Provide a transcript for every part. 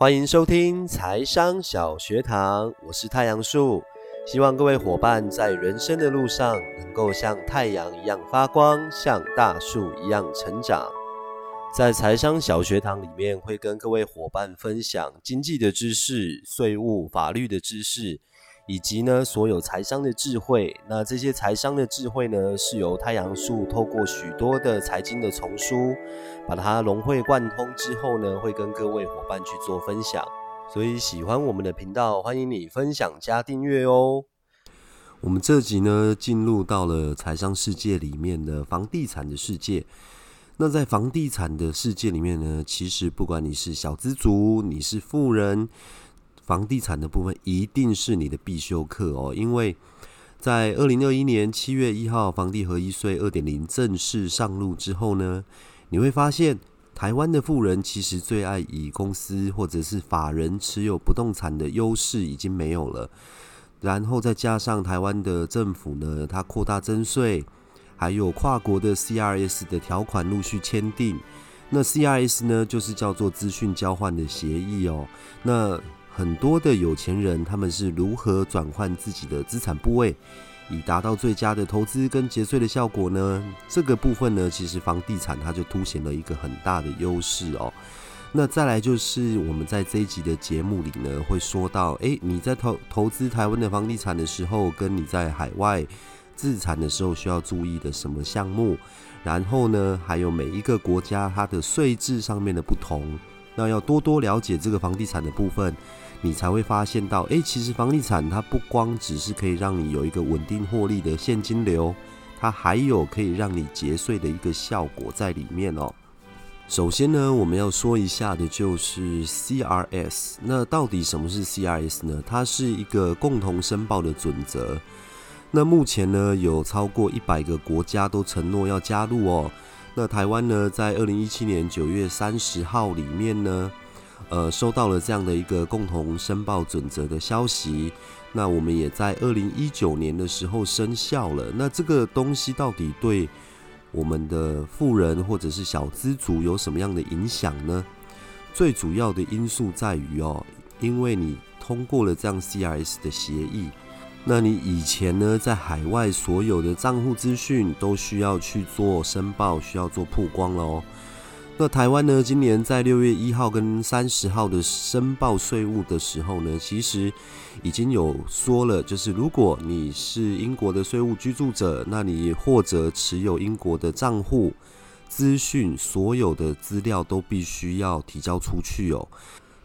欢迎收听财商小学堂，我是太阳树，希望各位伙伴在人生的路上能够像太阳一样发光，像大树一样成长。在财商小学堂里面，会跟各位伙伴分享经济的知识、税务、法律的知识。以及呢，所有财商的智慧。那这些财商的智慧呢，是由太阳树透过许多的财经的丛书，把它融会贯通之后呢，会跟各位伙伴去做分享。所以喜欢我们的频道，欢迎你分享加订阅哦。我们这集呢，进入到了财商世界里面的房地产的世界。那在房地产的世界里面呢，其实不管你是小资族，你是富人。房地产的部分一定是你的必修课哦，因为在二零二一年七月一号，房地合一税二点零正式上路之后呢，你会发现台湾的富人其实最爱以公司或者是法人持有不动产的优势已经没有了，然后再加上台湾的政府呢，它扩大征税，还有跨国的 CRS 的条款陆续签订，那 CRS 呢就是叫做资讯交换的协议哦，那。很多的有钱人，他们是如何转换自己的资产部位，以达到最佳的投资跟节税的效果呢？这个部分呢，其实房地产它就凸显了一个很大的优势哦。那再来就是我们在这一集的节目里呢，会说到，诶，你在投投资台湾的房地产的时候，跟你在海外自产的时候需要注意的什么项目？然后呢，还有每一个国家它的税制上面的不同，那要多多了解这个房地产的部分。你才会发现到，诶，其实房地产它不光只是可以让你有一个稳定获利的现金流，它还有可以让你节税的一个效果在里面哦。首先呢，我们要说一下的就是 CRS。那到底什么是 CRS 呢？它是一个共同申报的准则。那目前呢，有超过一百个国家都承诺要加入哦。那台湾呢，在二零一七年九月三十号里面呢。呃，收到了这样的一个共同申报准则的消息，那我们也在二零一九年的时候生效了。那这个东西到底对我们的富人或者是小资族有什么样的影响呢？最主要的因素在于哦，因为你通过了这样 CRS 的协议，那你以前呢在海外所有的账户资讯都需要去做申报，需要做曝光了哦。那台湾呢？今年在六月一号跟三十号的申报税务的时候呢，其实已经有说了，就是如果你是英国的税务居住者，那你或者持有英国的账户资讯，所有的资料都必须要提交出去哦。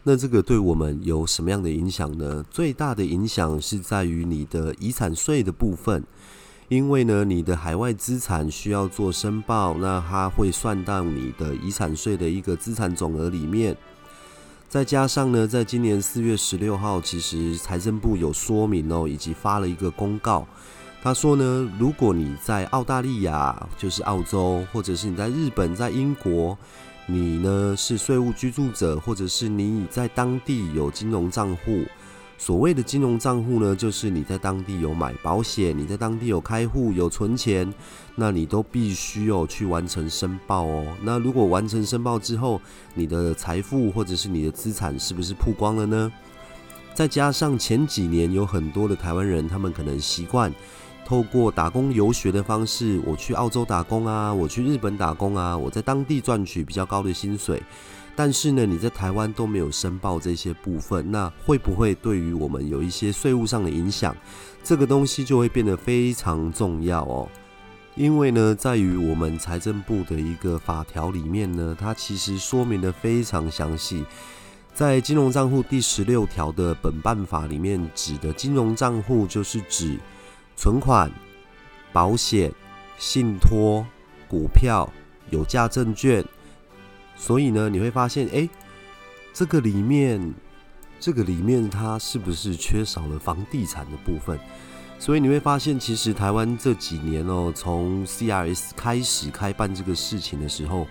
那这个对我们有什么样的影响呢？最大的影响是在于你的遗产税的部分。因为呢，你的海外资产需要做申报，那它会算到你的遗产税的一个资产总额里面。再加上呢，在今年四月十六号，其实财政部有说明哦，以及发了一个公告。他说呢，如果你在澳大利亚，就是澳洲，或者是你在日本、在英国，你呢是税务居住者，或者是你在当地有金融账户。所谓的金融账户呢，就是你在当地有买保险，你在当地有开户、有存钱，那你都必须有去完成申报哦。那如果完成申报之后，你的财富或者是你的资产是不是曝光了呢？再加上前几年有很多的台湾人，他们可能习惯透过打工游学的方式，我去澳洲打工啊，我去日本打工啊，我在当地赚取比较高的薪水。但是呢，你在台湾都没有申报这些部分，那会不会对于我们有一些税务上的影响？这个东西就会变得非常重要哦。因为呢，在于我们财政部的一个法条里面呢，它其实说明的非常详细。在金融账户第十六条的本办法里面，指的金融账户就是指存款、保险、信托、股票、有价证券。所以呢，你会发现，哎，这个里面，这个里面它是不是缺少了房地产的部分？所以你会发现，其实台湾这几年哦，从 CRS 开始开办这个事情的时候，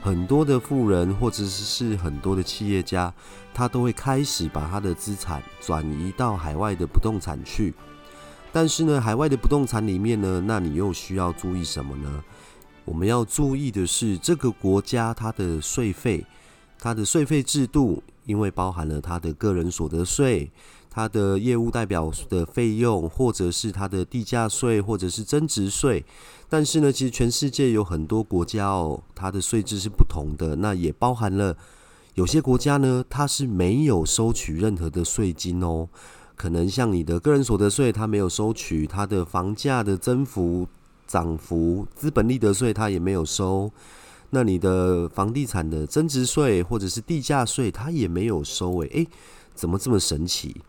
很多的富人或者是很多的企业家，他都会开始把他的资产转移到海外的不动产去。但是呢，海外的不动产里面呢，那你又需要注意什么呢？我们要注意的是，这个国家它的税费、它的税费制度，因为包含了他的个人所得税、他的业务代表的费用，或者是他的地价税，或者是增值税。但是呢，其实全世界有很多国家哦，它的税制是不同的。那也包含了有些国家呢，它是没有收取任何的税金哦。可能像你的个人所得税，它没有收取；它的房价的增幅、涨幅、资本利得税，它也没有收。那你的房地产的增值税或者是地价税，它也没有收。诶，诶，怎么这么神奇？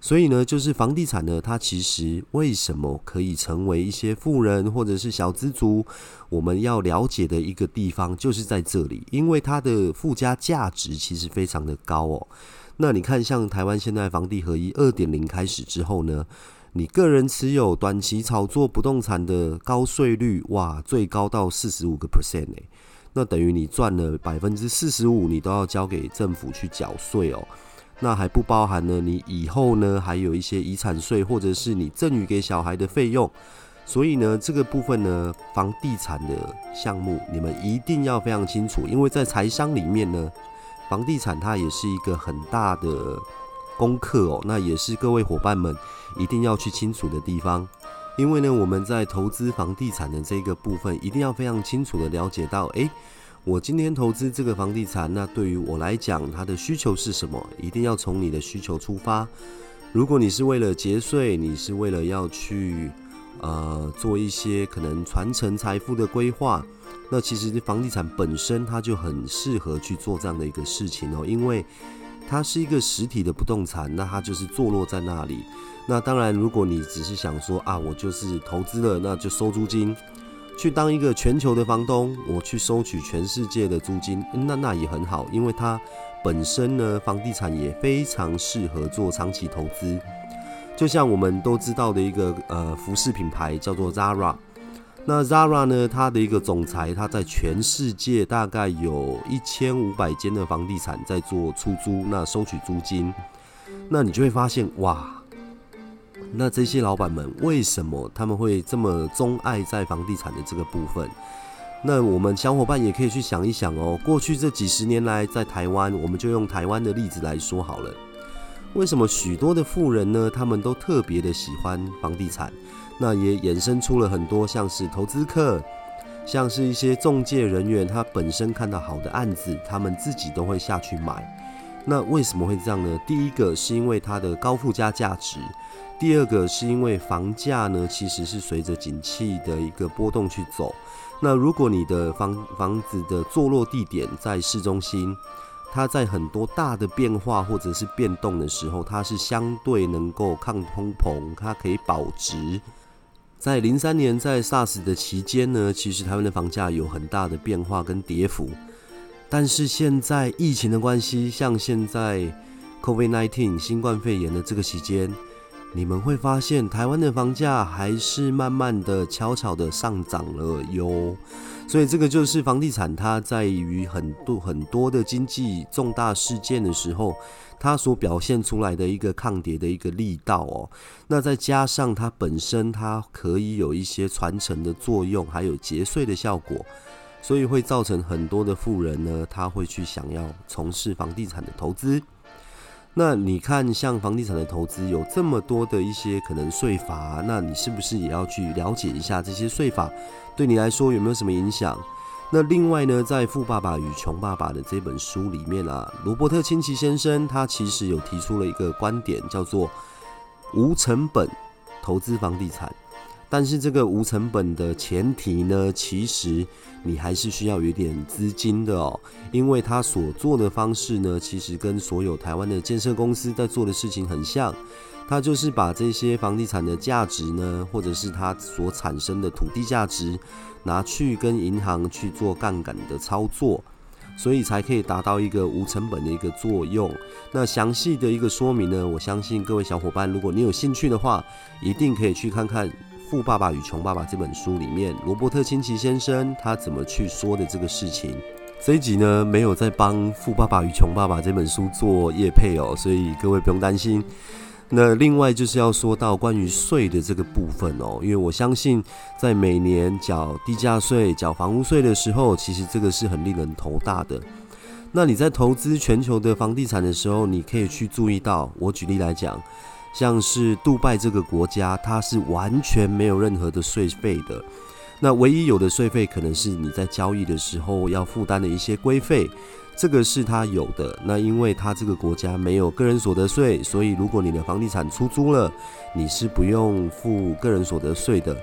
所以呢，就是房地产呢，它其实为什么可以成为一些富人或者是小资族，我们要了解的一个地方，就是在这里，因为它的附加价值其实非常的高哦。那你看，像台湾现在房地合一二点零开始之后呢，你个人持有短期炒作不动产的高税率，哇，最高到四十五个 percent 诶。那等于你赚了百分之四十五，你都要交给政府去缴税哦。那还不包含呢，你以后呢还有一些遗产税，或者是你赠与给小孩的费用。所以呢，这个部分呢，房地产的项目你们一定要非常清楚，因为在财商里面呢，房地产它也是一个很大的功课哦。那也是各位伙伴们一定要去清楚的地方。因为呢，我们在投资房地产的这个部分，一定要非常清楚的了解到，诶，我今天投资这个房地产，那对于我来讲，它的需求是什么？一定要从你的需求出发。如果你是为了节税，你是为了要去呃做一些可能传承财富的规划，那其实房地产本身它就很适合去做这样的一个事情哦，因为它是一个实体的不动产，那它就是坐落在那里。那当然，如果你只是想说啊，我就是投资了，那就收租金，去当一个全球的房东，我去收取全世界的租金，那那也很好，因为它本身呢，房地产也非常适合做长期投资。就像我们都知道的一个呃服饰品牌叫做 Zara，那 Zara 呢，它的一个总裁，他在全世界大概有一千五百间的房地产在做出租，那收取租金，那你就会发现哇。那这些老板们为什么他们会这么钟爱在房地产的这个部分？那我们小伙伴也可以去想一想哦。过去这几十年来，在台湾，我们就用台湾的例子来说好了。为什么许多的富人呢？他们都特别的喜欢房地产？那也衍生出了很多像是投资客，像是一些中介人员，他本身看到好的案子，他们自己都会下去买。那为什么会这样呢？第一个是因为它的高附加价值。第二个是因为房价呢，其实是随着景气的一个波动去走。那如果你的房房子的坐落地点在市中心，它在很多大的变化或者是变动的时候，它是相对能够抗通膨，它可以保值。在零三年在 SARS 的期间呢，其实台湾的房价有很大的变化跟跌幅。但是现在疫情的关系，像现在 COVID-19 新冠肺炎的这个期间。你们会发现，台湾的房价还是慢慢的、悄悄的上涨了哟。所以这个就是房地产，它在于很多很多的经济重大事件的时候，它所表现出来的一个抗跌的一个力道哦。那再加上它本身，它可以有一些传承的作用，还有节税的效果，所以会造成很多的富人呢，他会去想要从事房地产的投资。那你看，像房地产的投资有这么多的一些可能税法，那你是不是也要去了解一下这些税法对你来说有没有什么影响？那另外呢，在《富爸爸与穷爸爸》的这本书里面啊，罗伯特清崎先生他其实有提出了一个观点，叫做无成本投资房地产。但是这个无成本的前提呢，其实你还是需要有一点资金的哦，因为他所做的方式呢，其实跟所有台湾的建设公司在做的事情很像，他就是把这些房地产的价值呢，或者是它所产生的土地价值，拿去跟银行去做杠杆的操作，所以才可以达到一个无成本的一个作用。那详细的一个说明呢，我相信各位小伙伴，如果你有兴趣的话，一定可以去看看。《富爸爸与穷爸爸》这本书里面，罗伯特清崎先生他怎么去说的这个事情？这一集呢，没有在帮《富爸爸与穷爸爸》这本书做业配哦，所以各位不用担心。那另外就是要说到关于税的这个部分哦，因为我相信在每年缴地价税、缴房屋税的时候，其实这个是很令人头大的。那你在投资全球的房地产的时候，你可以去注意到，我举例来讲，像是杜拜这个国家，它是完全没有任何的税费的。那唯一有的税费，可能是你在交易的时候要负担的一些规费，这个是它有的。那因为它这个国家没有个人所得税，所以如果你的房地产出租了，你是不用付个人所得税的。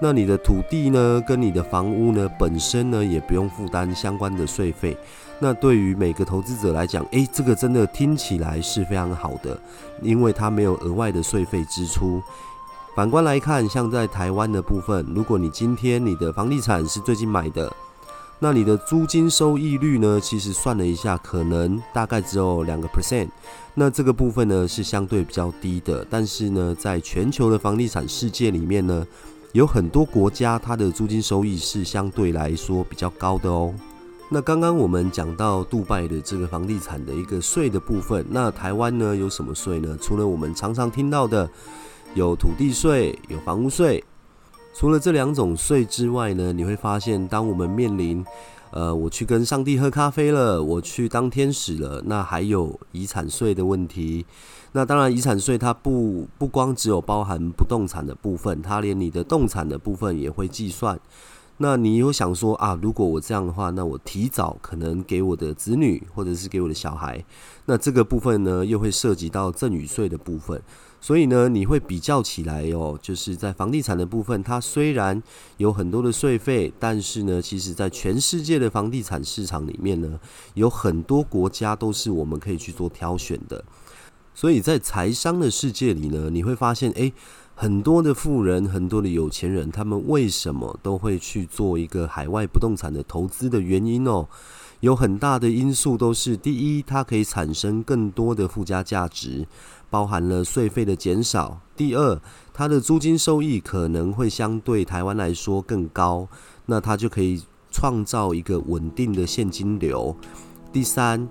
那你的土地呢，跟你的房屋呢，本身呢也不用负担相关的税费。那对于每个投资者来讲，诶，这个真的听起来是非常好的，因为它没有额外的税费支出。反观来看，像在台湾的部分，如果你今天你的房地产是最近买的，那你的租金收益率呢，其实算了一下，可能大概只有两个 percent。那这个部分呢是相对比较低的，但是呢，在全球的房地产世界里面呢。有很多国家，它的租金收益是相对来说比较高的哦。那刚刚我们讲到杜拜的这个房地产的一个税的部分，那台湾呢有什么税呢？除了我们常常听到的有土地税、有房屋税，除了这两种税之外呢，你会发现，当我们面临呃，我去跟上帝喝咖啡了，我去当天使了，那还有遗产税的问题。那当然，遗产税它不不光只有包含不动产的部分，它连你的动产的部分也会计算。那你有想说啊，如果我这样的话，那我提早可能给我的子女或者是给我的小孩，那这个部分呢又会涉及到赠与税的部分。所以呢，你会比较起来哦，就是在房地产的部分，它虽然有很多的税费，但是呢，其实在全世界的房地产市场里面呢，有很多国家都是我们可以去做挑选的。所以在财商的世界里呢，你会发现，诶，很多的富人，很多的有钱人，他们为什么都会去做一个海外不动产的投资的原因哦？有很大的因素都是：第一，它可以产生更多的附加价值，包含了税费的减少；第二，它的租金收益可能会相对台湾来说更高，那它就可以创造一个稳定的现金流；第三。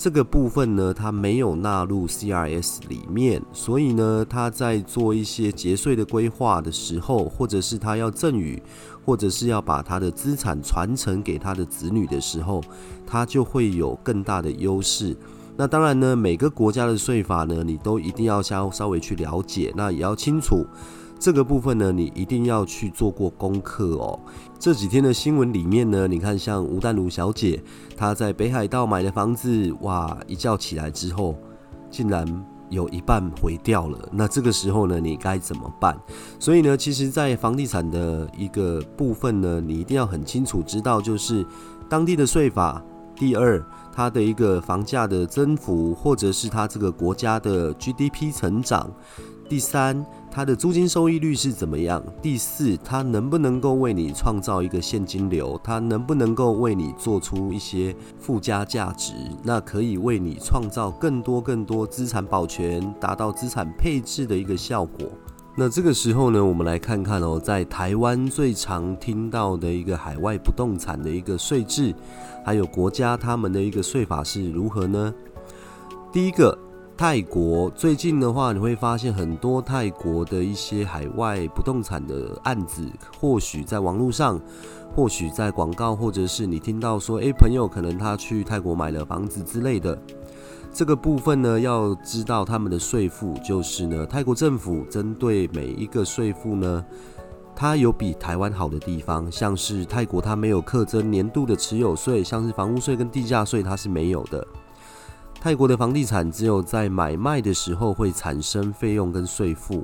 这个部分呢，它没有纳入 CRS 里面，所以呢，他在做一些节税的规划的时候，或者是他要赠与，或者是要把他的资产传承给他的子女的时候，他就会有更大的优势。那当然呢，每个国家的税法呢，你都一定要稍稍微去了解，那也要清楚。这个部分呢，你一定要去做过功课哦。这几天的新闻里面呢，你看像吴淡如小姐，她在北海道买的房子，哇，一觉起来之后，竟然有一半毁掉了。那这个时候呢，你该怎么办？所以呢，其实，在房地产的一个部分呢，你一定要很清楚知道，就是当地的税法。第二，它的一个房价的增幅，或者是它这个国家的 GDP 成长。第三，它的租金收益率是怎么样？第四，它能不能够为你创造一个现金流？它能不能够为你做出一些附加价值？那可以为你创造更多更多资产保全，达到资产配置的一个效果。那这个时候呢，我们来看看哦，在台湾最常听到的一个海外不动产的一个税制，还有国家他们的一个税法是如何呢？第一个。泰国最近的话，你会发现很多泰国的一些海外不动产的案子，或许在网络上，或许在广告，或者是你听到说，诶，朋友可能他去泰国买了房子之类的，这个部分呢，要知道他们的税负，就是呢，泰国政府针对每一个税负呢，它有比台湾好的地方，像是泰国它没有课征年度的持有税，像是房屋税跟地价税它是没有的。泰国的房地产只有在买卖的时候会产生费用跟税负。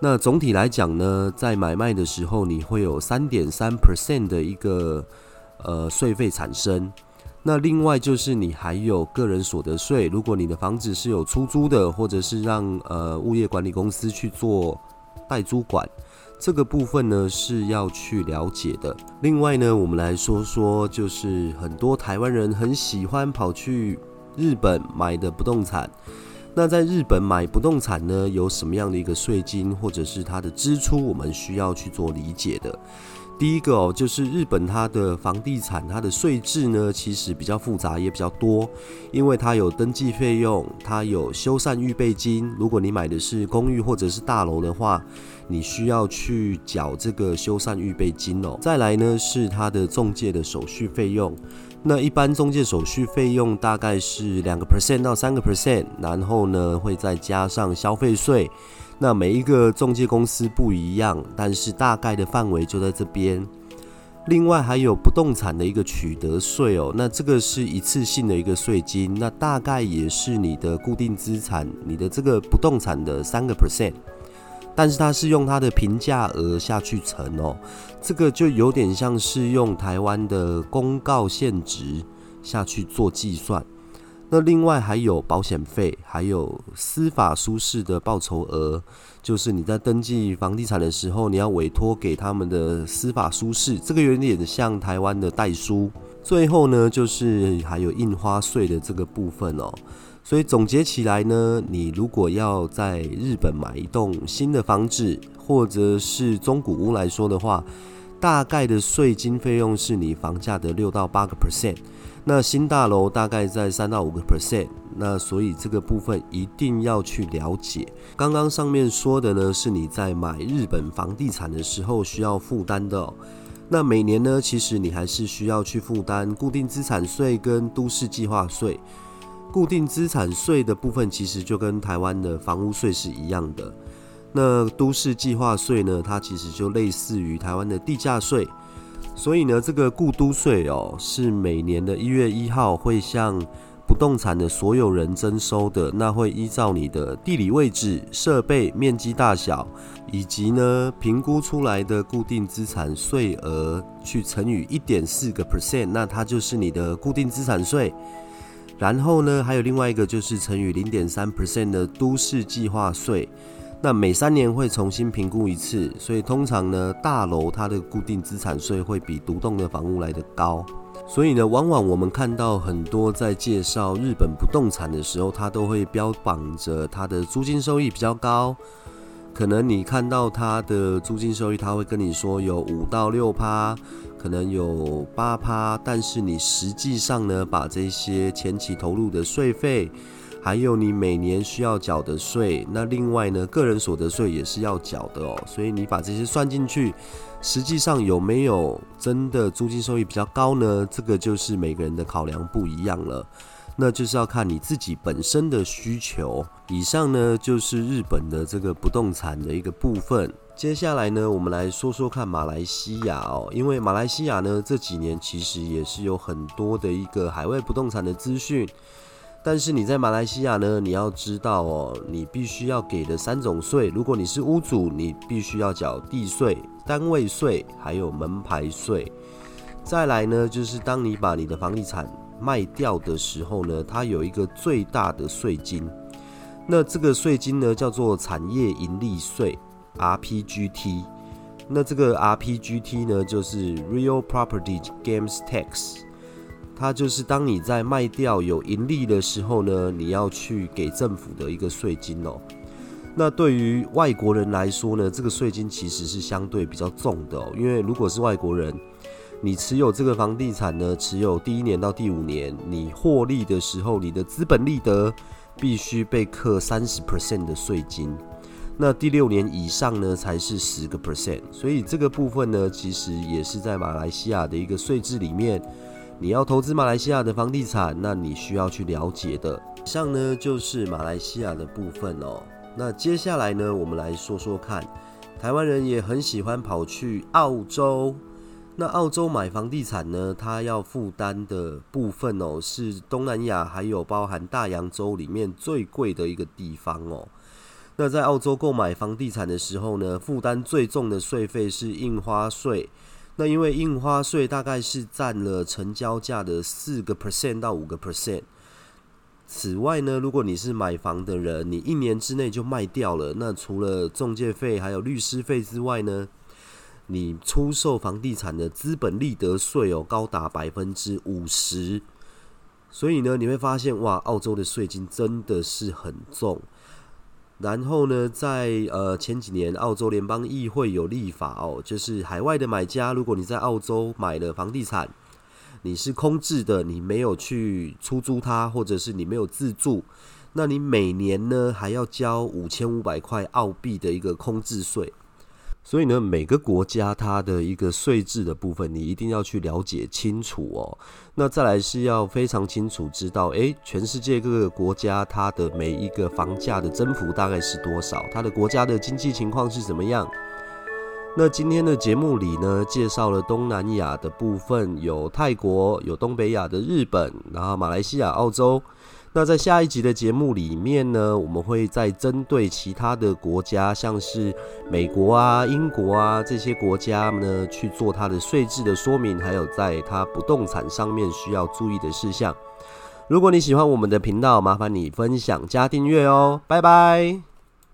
那总体来讲呢，在买卖的时候你会有三点三 percent 的一个呃税费产生。那另外就是你还有个人所得税，如果你的房子是有出租的，或者是让呃物业管理公司去做代租管，这个部分呢是要去了解的。另外呢，我们来说说，就是很多台湾人很喜欢跑去。日本买的不动产，那在日本买不动产呢，有什么样的一个税金或者是它的支出，我们需要去做理解的。第一个哦，就是日本它的房地产它的税制呢，其实比较复杂也比较多，因为它有登记费用，它有修缮预备金。如果你买的是公寓或者是大楼的话，你需要去缴这个修缮预备金哦。再来呢是它的中介的手续费用。那一般中介手续费用大概是两个 percent 到三个 percent，然后呢会再加上消费税。那每一个中介公司不一样，但是大概的范围就在这边。另外还有不动产的一个取得税哦，那这个是一次性的一个税金，那大概也是你的固定资产，你的这个不动产的三个 percent，但是它是用它的平价额下去乘哦，这个就有点像是用台湾的公告现值下去做计算。那另外还有保险费，还有司法书士的报酬额，就是你在登记房地产的时候，你要委托给他们的司法书士，这个有点像台湾的代书。最后呢，就是还有印花税的这个部分哦。所以总结起来呢，你如果要在日本买一栋新的房子，或者是中古屋来说的话，大概的税金费用是你房价的六到八个 percent。那新大楼大概在三到五个 percent，那所以这个部分一定要去了解。刚刚上面说的呢，是你在买日本房地产的时候需要负担的。那每年呢，其实你还是需要去负担固定资产税跟都市计划税。固定资产税的部分其实就跟台湾的房屋税是一样的。那都市计划税呢，它其实就类似于台湾的地价税。所以呢，这个固都税哦，是每年的一月一号会向不动产的所有人征收的。那会依照你的地理位置、设备面积大小，以及呢评估出来的固定资产税额去乘以一点四个 percent，那它就是你的固定资产税。然后呢，还有另外一个就是乘以零点三 percent 的都市计划税。那每三年会重新评估一次，所以通常呢，大楼它的固定资产税会比独栋的房屋来得高。所以呢，往往我们看到很多在介绍日本不动产的时候，它都会标榜着它的租金收益比较高。可能你看到它的租金收益，他会跟你说有五到六趴，可能有八趴，但是你实际上呢，把这些前期投入的税费。还有你每年需要缴的税，那另外呢，个人所得税也是要缴的哦。所以你把这些算进去，实际上有没有真的租金收益比较高呢？这个就是每个人的考量不一样了。那就是要看你自己本身的需求。以上呢就是日本的这个不动产的一个部分。接下来呢，我们来说说看马来西亚哦，因为马来西亚呢这几年其实也是有很多的一个海外不动产的资讯。但是你在马来西亚呢，你要知道哦，你必须要给的三种税。如果你是屋主，你必须要缴地税、单位税，还有门牌税。再来呢，就是当你把你的房地产卖掉的时候呢，它有一个最大的税金。那这个税金呢，叫做产业盈利税 （RPGT）。那这个 RPGT 呢，就是 Real Property Games Tax。它就是当你在卖掉有盈利的时候呢，你要去给政府的一个税金哦。那对于外国人来说呢，这个税金其实是相对比较重的哦。因为如果是外国人，你持有这个房地产呢，持有第一年到第五年，你获利的时候，你的资本利得必须被课三十 percent 的税金。那第六年以上呢，才是十个 percent。所以这个部分呢，其实也是在马来西亚的一个税制里面。你要投资马来西亚的房地产，那你需要去了解的。以上呢就是马来西亚的部分哦。那接下来呢，我们来说说看，台湾人也很喜欢跑去澳洲。那澳洲买房地产呢，它要负担的部分哦，是东南亚还有包含大洋洲里面最贵的一个地方哦。那在澳洲购买房地产的时候呢，负担最重的税费是印花税。那因为印花税大概是占了成交价的四个 percent 到五个 percent。此外呢，如果你是买房的人，你一年之内就卖掉了，那除了中介费还有律师费之外呢，你出售房地产的资本利得税哦，高达百分之五十。所以呢，你会发现哇，澳洲的税金真的是很重。然后呢，在呃前几年，澳洲联邦议会有立法哦，就是海外的买家，如果你在澳洲买了房地产，你是空置的，你没有去出租它，或者是你没有自住，那你每年呢还要交五千五百块澳币的一个空置税。所以呢，每个国家它的一个税制的部分，你一定要去了解清楚哦。那再来是要非常清楚知道，诶，全世界各个国家它的每一个房价的增幅大概是多少，它的国家的经济情况是怎么样。那今天的节目里呢，介绍了东南亚的部分，有泰国，有东北亚的日本，然后马来西亚、澳洲。那在下一集的节目里面呢，我们会再针对其他的国家，像是美国啊、英国啊这些国家呢，去做它的税制的说明，还有在它不动产上面需要注意的事项。如果你喜欢我们的频道，麻烦你分享加订阅哦，拜拜。